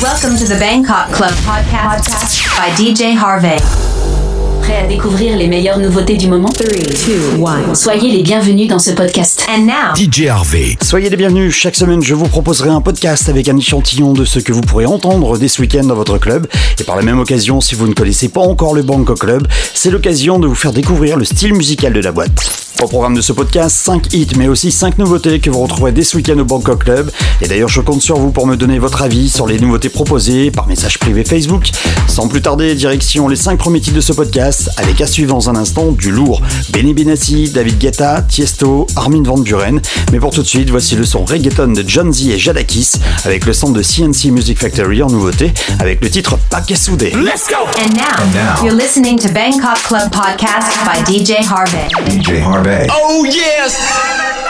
Welcome to the Bangkok Club podcast, by DJ Harvey. Prêt à découvrir les meilleures nouveautés du moment? 3, 2, 1. Soyez les bienvenus dans ce podcast. And now, DJ Harvey. Soyez les bienvenus, chaque semaine je vous proposerai un podcast avec un échantillon de ce que vous pourrez entendre dès ce week-end dans votre club. Et par la même occasion, si vous ne connaissez pas encore le Bangkok Club, c'est l'occasion de vous faire découvrir le style musical de la boîte. Au programme de ce podcast, 5 hits mais aussi 5 nouveautés que vous retrouverez dès ce week-end au Bangkok Club. Et d'ailleurs, je compte sur vous pour me donner votre avis sur les nouveautés proposées par message privé Facebook. Sans plus tarder, direction les 5 premiers titres de ce podcast avec à suivre dans un instant du lourd. Benny Benassi, David Guetta, Tiesto, Armin Van Buren. Mais pour tout de suite, voici le son reggaeton de John Z et Jadakis avec le son de CNC Music Factory en nouveauté avec le titre Pakesude. Let's go! and now, you're listening to Bangkok Club podcast by DJ Harvey. DJ Harvey. Oh yes!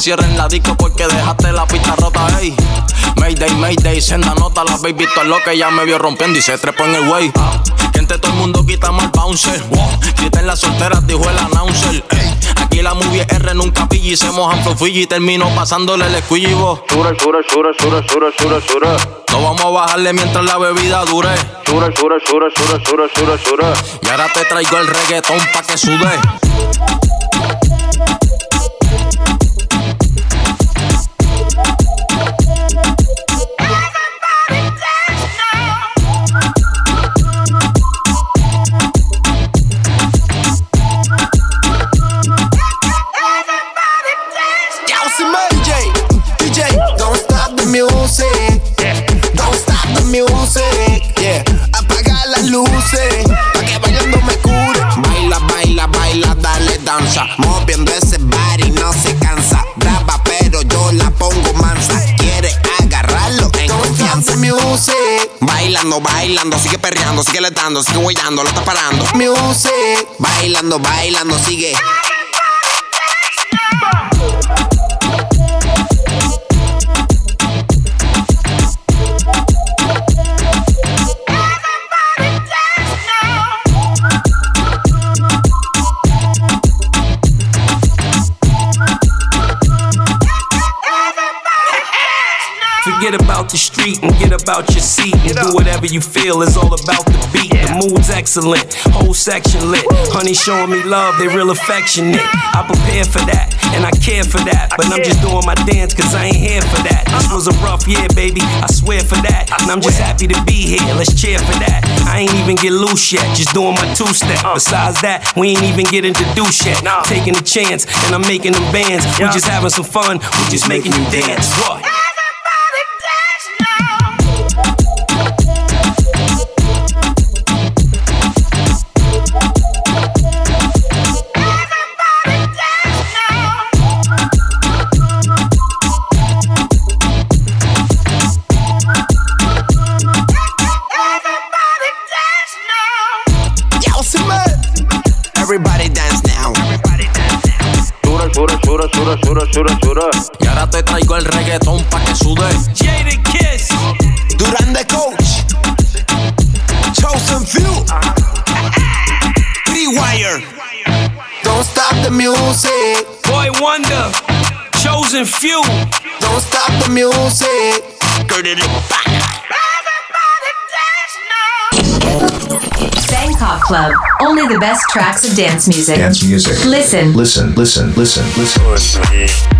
Que cierren la disco porque dejaste la pista rota, ey. Mayday, Mayday, senda nota, la baby todo lo que ya me vio rompiendo y se trepó en el way. Que entre todo el mundo quita mal bouncer. Quiten las solteras, dijo el announcer. Ey, aquí la movie R nunca pilla y se mojan y termino pasándole el squeegee bo. Sura, sura, sura, sura, sura, sura, sura. No vamos a bajarle mientras la bebida dure. Sura, sura, sura, sura, sura, sura, sura. Y ahora te traigo el reggaetón pa' que sude. Danza. Moviendo ese body, no se cansa. Brava, pero yo la pongo mansa. Quiere agarrarlo en confianza. Music. Bailando, bailando, sigue perreando, sigue letando, sigue guayando, lo está parando. Music. Bailando, bailando, sigue. The street and get about your seat and do whatever you feel. It's all about the beat. The mood's excellent, whole section lit. Honey showing me love, they real affectionate. I prepare for that and I care for that, but I'm just doing my dance cause I ain't here for that. This was a rough year, baby. I swear for that, and I'm just happy to be here. Let's cheer for that. I ain't even get loose yet, just doing my two step. Besides that, we ain't even get introduced yet. Taking a chance and I'm making them bands. We just having some fun, we just making you dance. What? Ahora te traigo el reggaetón pa' que sude. Jada Kiss. Duran the coach. Chosen few. Rewire. Don't stop the music. Boy Wonder. Chosen few. Don't stop the music. Bangkok Club, only the best tracks of dance music. Dance music. Listen. Listen, listen, listen, listen. Push me,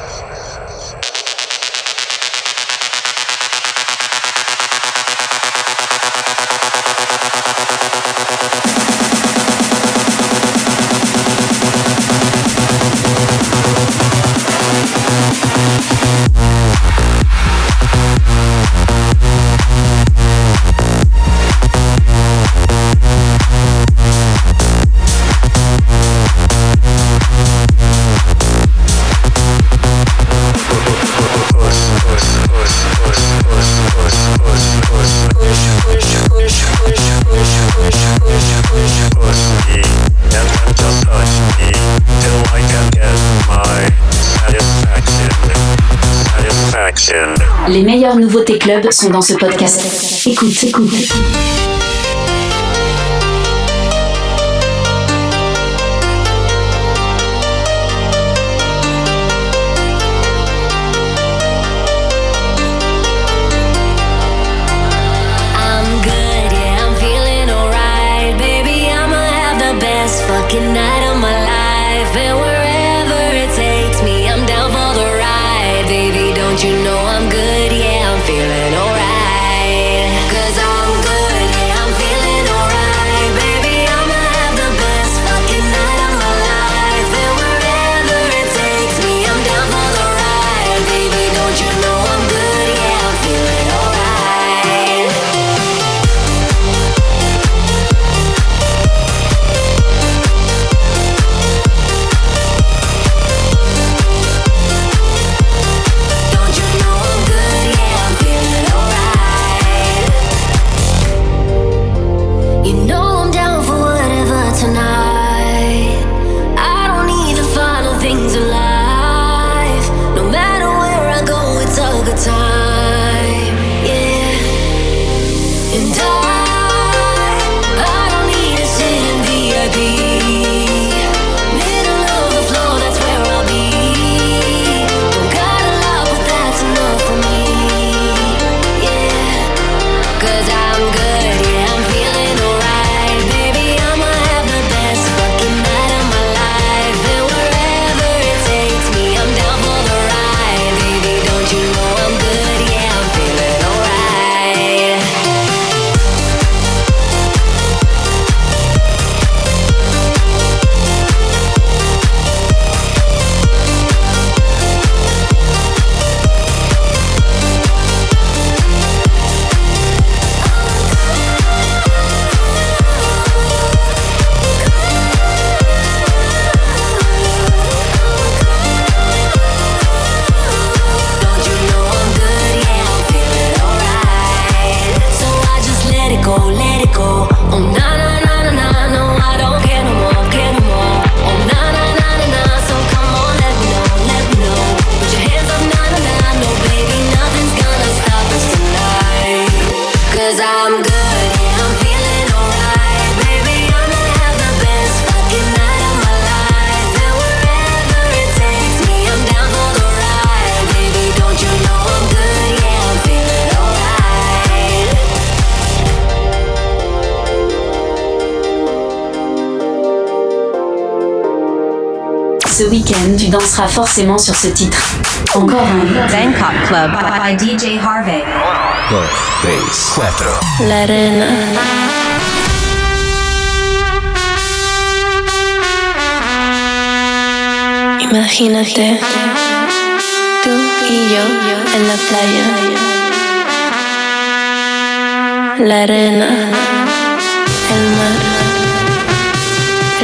Club sont dans ce podcast. Écoute, écoute. door. Forcément sur ce titre. Encore un Bangkok Club by DJ Harvey. Dos, tres, cuatro. La arena. Imagínate, tú y yo en la playa. La arena, el mar,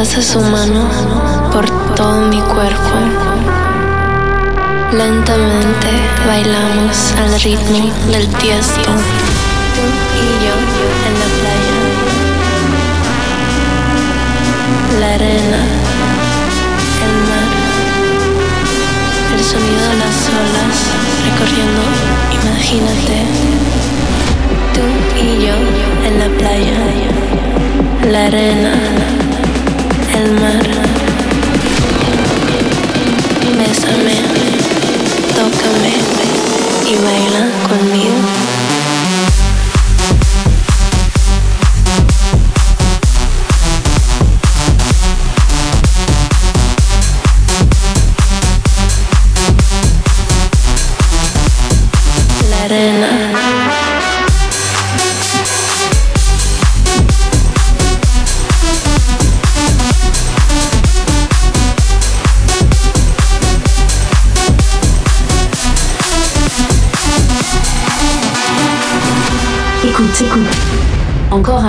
Pasa su mano por todo mi cuerpo. Lentamente bailamos al ritmo del tiesto. Tú y yo en la playa. La arena, el mar, el sonido de las olas recorriendo, imagínate. Tú y yo en la playa. La arena el mar. Bésame, tócame y baila conmigo.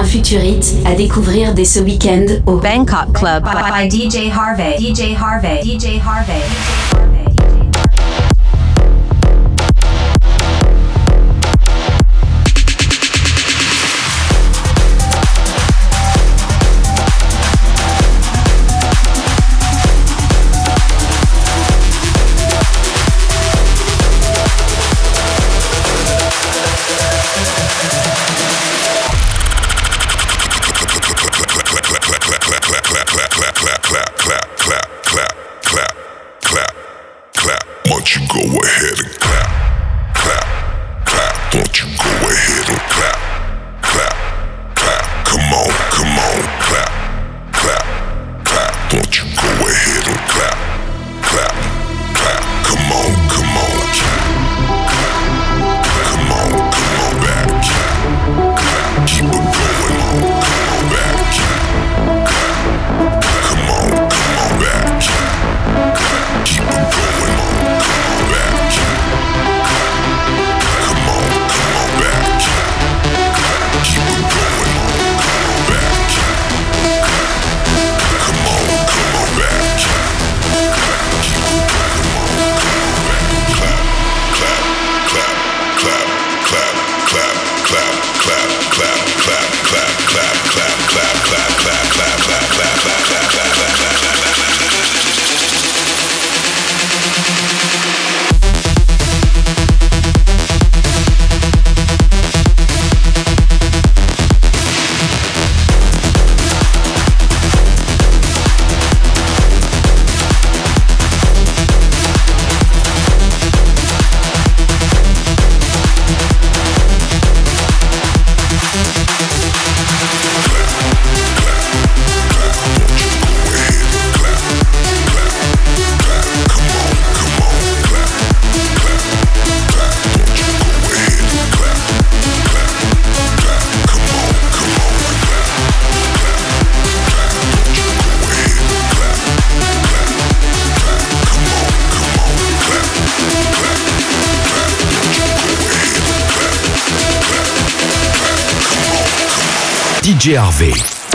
Un futurite à découvrir dès ce week-end au Bangkok Club by DJ Harvey. DJ Harvey. DJ Harvey. DJ Harvey.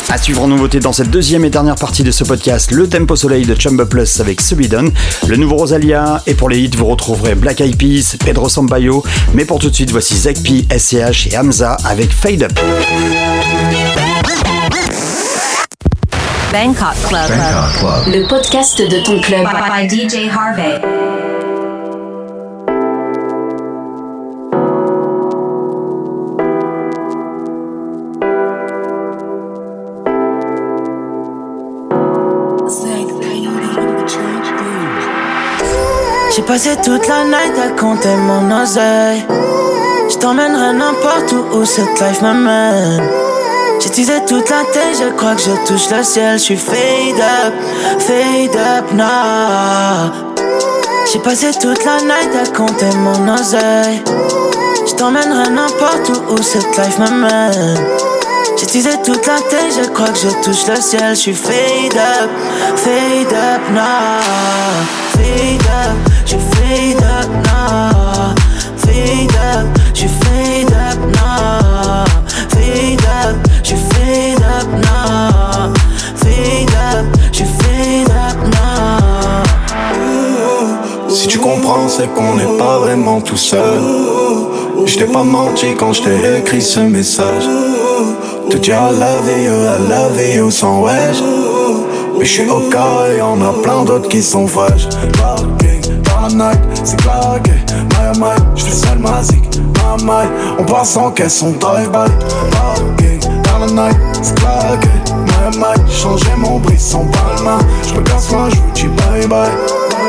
À suivre en nouveauté dans cette deuxième et dernière partie de ce podcast, le Tempo Soleil de Chumba Plus avec Subidon, le nouveau Rosalia, et pour les hits, vous retrouverez Black Eyed Peas, Pedro Sambayo, mais pour tout de suite, voici Zekpi, SCH et Hamza avec Fade Up. Bangkok Club. Le podcast de ton club. By, DJ Harvey. Passé toute la night à compter mon oseille. Je t'emmènerai n'importe où où cette life m'amène. J'ai teasé toute la tête, je crois que je touche le ciel. Je suis fade up, fade up now. J'ai passé toute la night à compter mon oseille. Je t'emmènerai n'importe où où cette life m'amène. J'ai teasé toute la tête, je crois que je touche le ciel. Je suis fade up, fade up now. Fade up, up, Si tu comprends, c'est qu'on n'est pas vraiment tout seul. Je t'ai pas menti quand je t'ai écrit ce message. Te dire I love you, I love you sans wesh. Mais je suis au cas et on a plein d'autres qui sont fâches. La night, c'est claqué. My my, je fais seul ma zik. My my, on passe en caisse, on drive-by. Parking dans la night, c'est claqué. My my, changer mon brisson palma. Je me casse moi, je vous dis bye bye.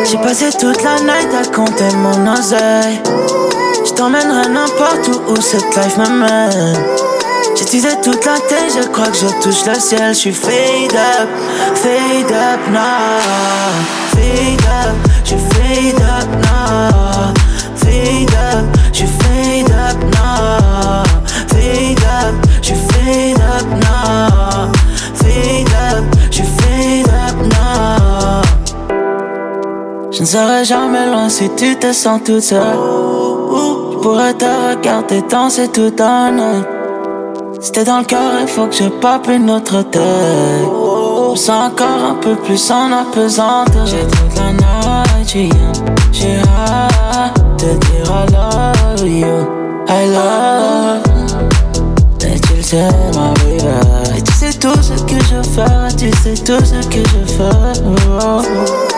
J'ai passé toute la night à compter mon oseille. Je t'emmènerai n'importe où où cette life m'amène. J'utilisais toute la tête, je crois que je touche le ciel. Je suis fade up, fade up now. Fade up, serai jamais loin si tu te sens toute seule. Je pourrais te regarder danser tout un night. Si t'es dans le cœur, il faut que je pape une autre tête. Je sens encore un peu plus en apesanteur. J'ai toute la night, j'ai hâte de dire I love you. I love. Et tu le sais, ma baby. Et tu sais tout ce que je fais, tu sais tout ce que je fais.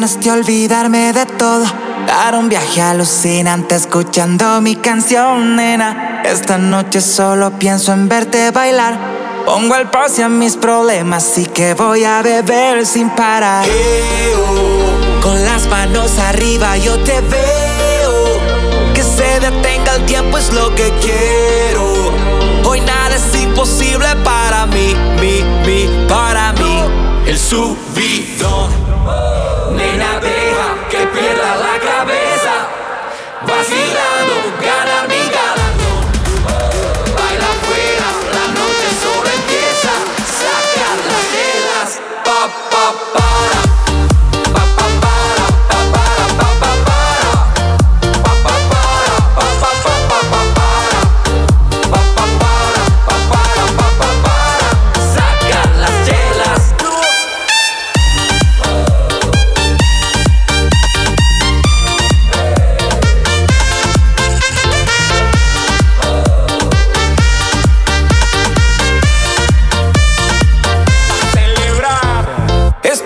Ganas de olvidarme de todo. Dar un viaje alucinante escuchando mi canción, nena. Esta noche solo pienso en verte bailar. Pongo el pause a mis problemas y que voy a beber sin parar. Con las manos arriba yo te veo. Que se detenga el tiempo es lo que quiero. Hoy nada es imposible para mí, mi, mi, para mí. El subidón. Nena, deja que pierda la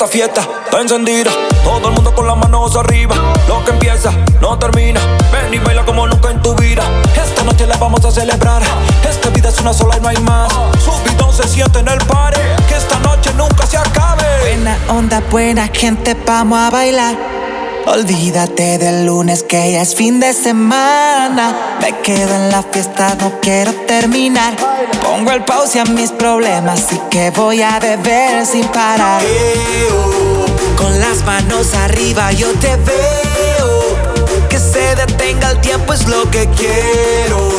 Esta fiesta está encendida, todo el mundo con las manos arriba. Lo que empieza no termina. Ven y baila como nunca en tu vida. Esta noche la vamos a celebrar. Esta vida es una sola y no hay más. Subidón se siente en el party. Que esta noche nunca se acabe. Buena onda, buena gente, vamos a bailar. Olvídate del lunes que ya es fin de semana. Me quedo en la fiesta, no quiero terminar. Pongo el pause a mis problemas y que voy a beber sin parar. Con las manos arriba yo te veo. Que se detenga el tiempo es lo que quiero.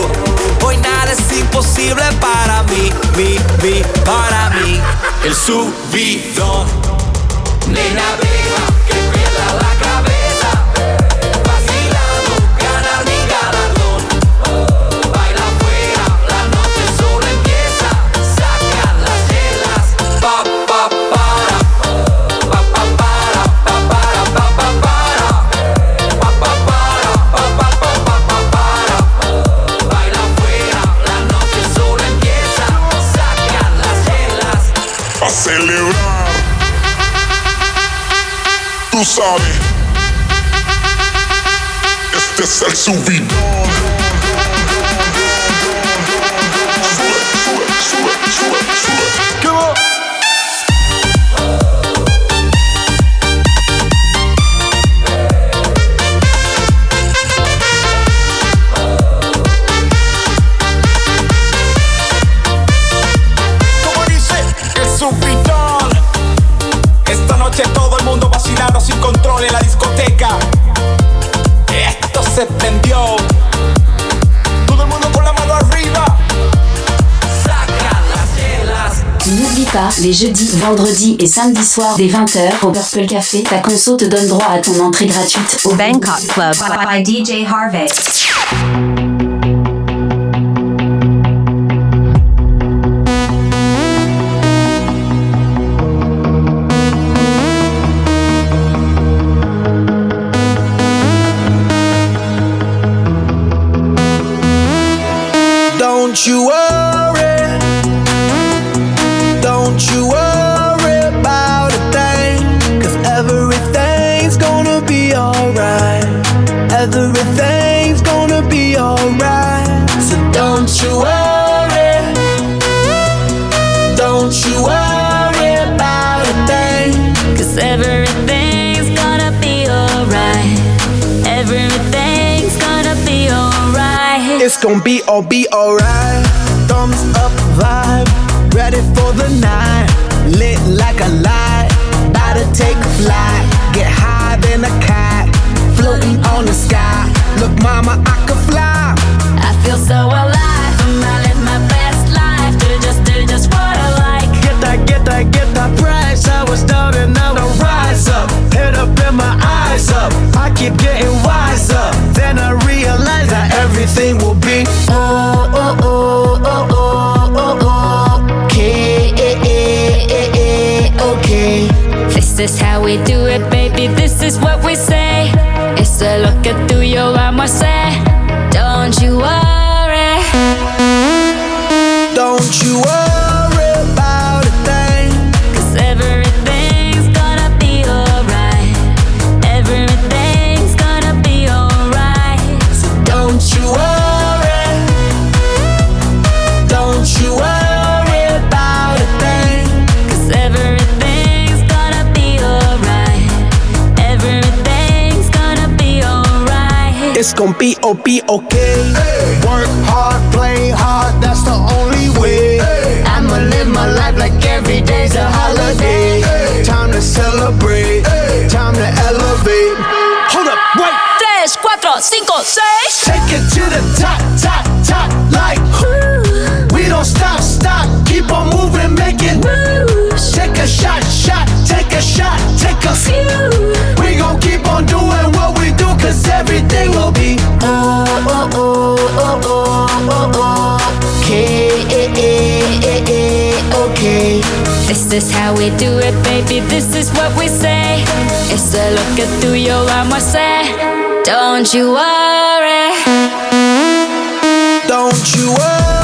Hoy nada es imposible para mí, mi, mi, para mí. El subidón. Nena, Es Les jeudis, vendredis et samedis soirs dès 20h au Purple Café, ta conso te donne droit à ton entrée gratuite Au Bangkok Club by DJ Harvey. It's gonna be all be alright. Thumbs up vibe, ready for the night. Lit like a light, about to take a flight. Get high than a cat, floating on the sky. Look, mama, I could fly. I feel so alive. I'm live my best life. Do just, do just what I like. Get that, get that, get that price. I was down and now I rise up. Head up and my eyes up. I keep getting wiser. Everything will be oh oh oh oh oh oh oh. Okay, okay. This is how we do it, baby. This is what we say. It's a look at tuyo, vamos a say. Don't you worry. Don't you worry gonna be be okay. Work hard, play hard, that's the only way. I'ma live my life like every day's a holiday. Time to celebrate, time to elevate. Hold up, wait. 3, 4, 5, 6. Take it to the top, top, top, This is how we do it, baby. This is what we say. It's a look at tuyo, vamos a say. Don't you worry. Don't you worry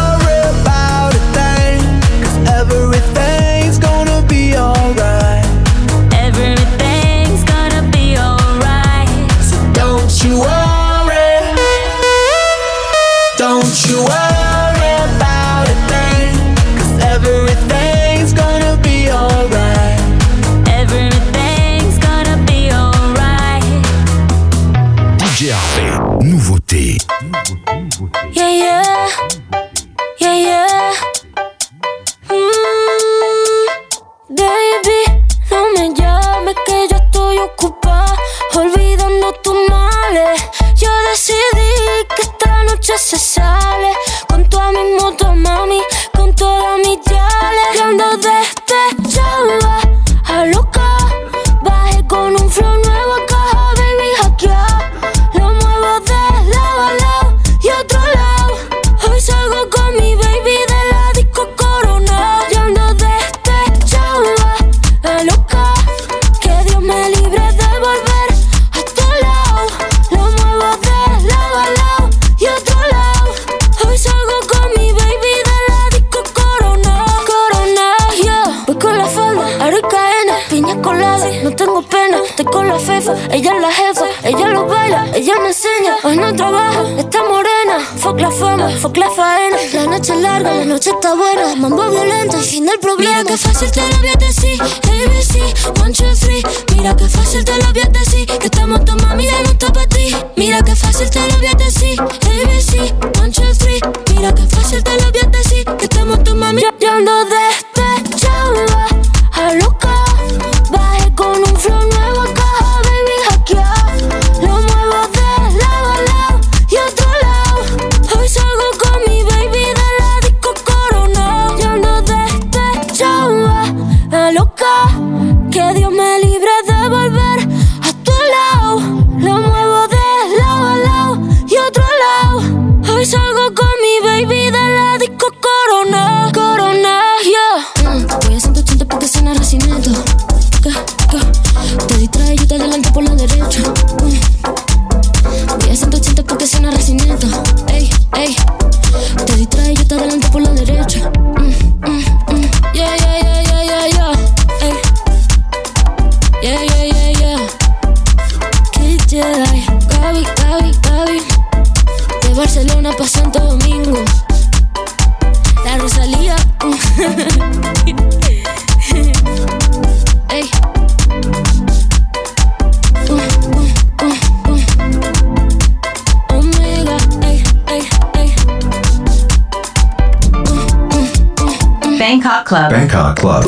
Bangkok Club. Bangkok Club.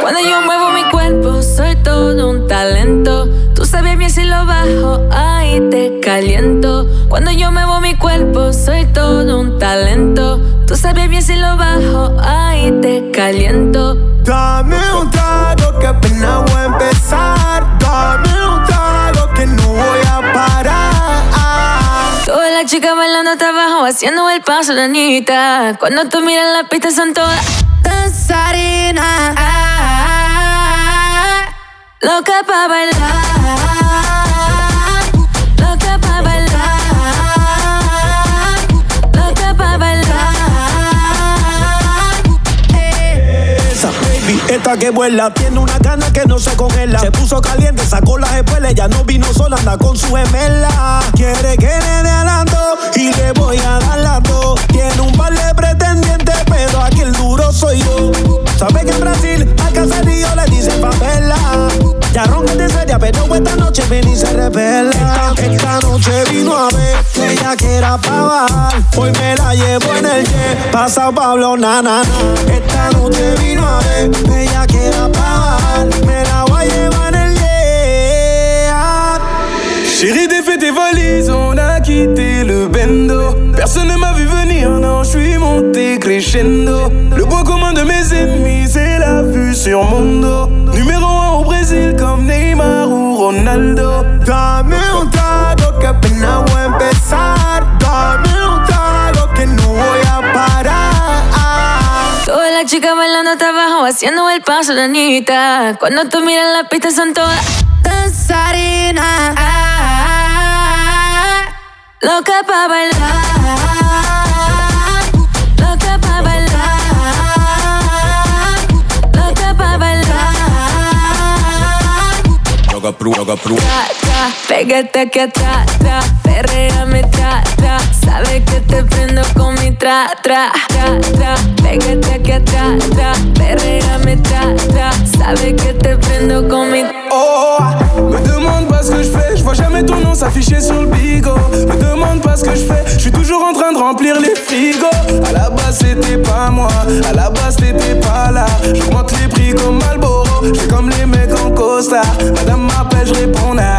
Cuando yo muevo mi cuerpo, soy todo un talento. Tú sabes bien si lo bajo, ahí te caliento. Cuando yo muevo mi cuerpo, soy todo un talento. Tú sabes bien si lo bajo, ahí te caliento. Dame un trago que apenas voy a empezar. Chicas bailando hasta abajo, haciendo el paso de Anita. Cuando tú miras la pista son todas danzarinas. Loca pa' bailar. Baby, esta que vuela, tiene una gana que no se congela. Se puso caliente, sacó las espuelas, ya no vino sola, anda con su gemela. Quiere que le dé y le voy a dar las dos. Tiene un par de pretendientes, pero aquí el duro soy yo. Sabe que en Brasil al caserío le dicen favela. Ya de seria, pero esta noche ven y se revela. Esta, noche vino a ver ella que era pa' bajar. Hoy me la llevo en el jet, pasa Pablo, na, na, na. Esta noche vino a ver ella que era pa' bajar. Me la voy a llevar en el jet. Chérie, défais tes valises, on a quitté le bendo. Personne ne m'a vu venir, non, je suis monté crescendo. Le point commun de mes ennemis, c'est la vue sur mon dos. Numéro 1 au Brésil, comme Neymar ou Ronaldo. Dame un trago que apenas voy a empezar. Dame un trago que no voy a parar. Todas las chicas bailando hasta abajo, haciendo el paso de Anita. Cuando tú miras la pista son todas danzarinas. Loca pa' bailar. joga pro, joga pro. Tá, tá, pégate que tá, tá, perreame, tá, tá. Sabe que te prendo com mi tra, tra, tra, tra. Pégate que tá, tá, Ferreira tá, tá. Sabe que te prendo com mi. Oh, me demande pas ce que je. Je vois jamais ton nom s'afficher sur le bigot. Me demande pas ce que je fais, je suis toujours en train de remplir les frigos. À la base c'était pas moi, à la base t'étais pas là. J'augmente les prix comme Malboro, j'fais comme les mecs en costard. Madame m'appelle, je réponds nam.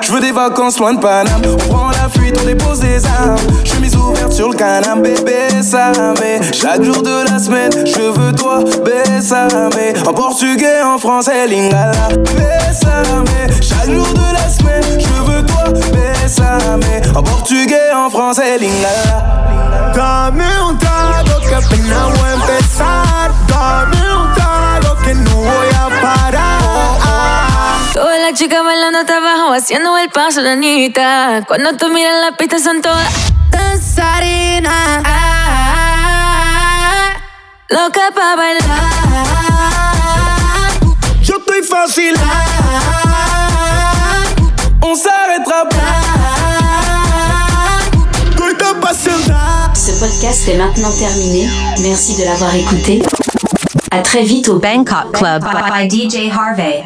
Je veux des vacances loin de Paname, on prend la fuite, on dépose des armes. Chemise ouverte sur le canapé, bébé ça mais chaque jour de la semaine, bésame. En portugais, en français, lingala, bésame. Chaque jour de la semaine, je veux toi, bésame. En portugais, en français, lingala. Dame un trago que apenas voy a empezar. Dame un trago que no voy a parar. Todas las chicas bailando hasta abajo, haciendo el paso de Anita. Cuando tú miras la pista son todas danzarinas loca pa' bailar. Yo. On s'arrêtera pas. Ce podcast est maintenant terminé. Merci de l'avoir écouté. À très vite au Bangkok Club by, by, by DJ Harvey.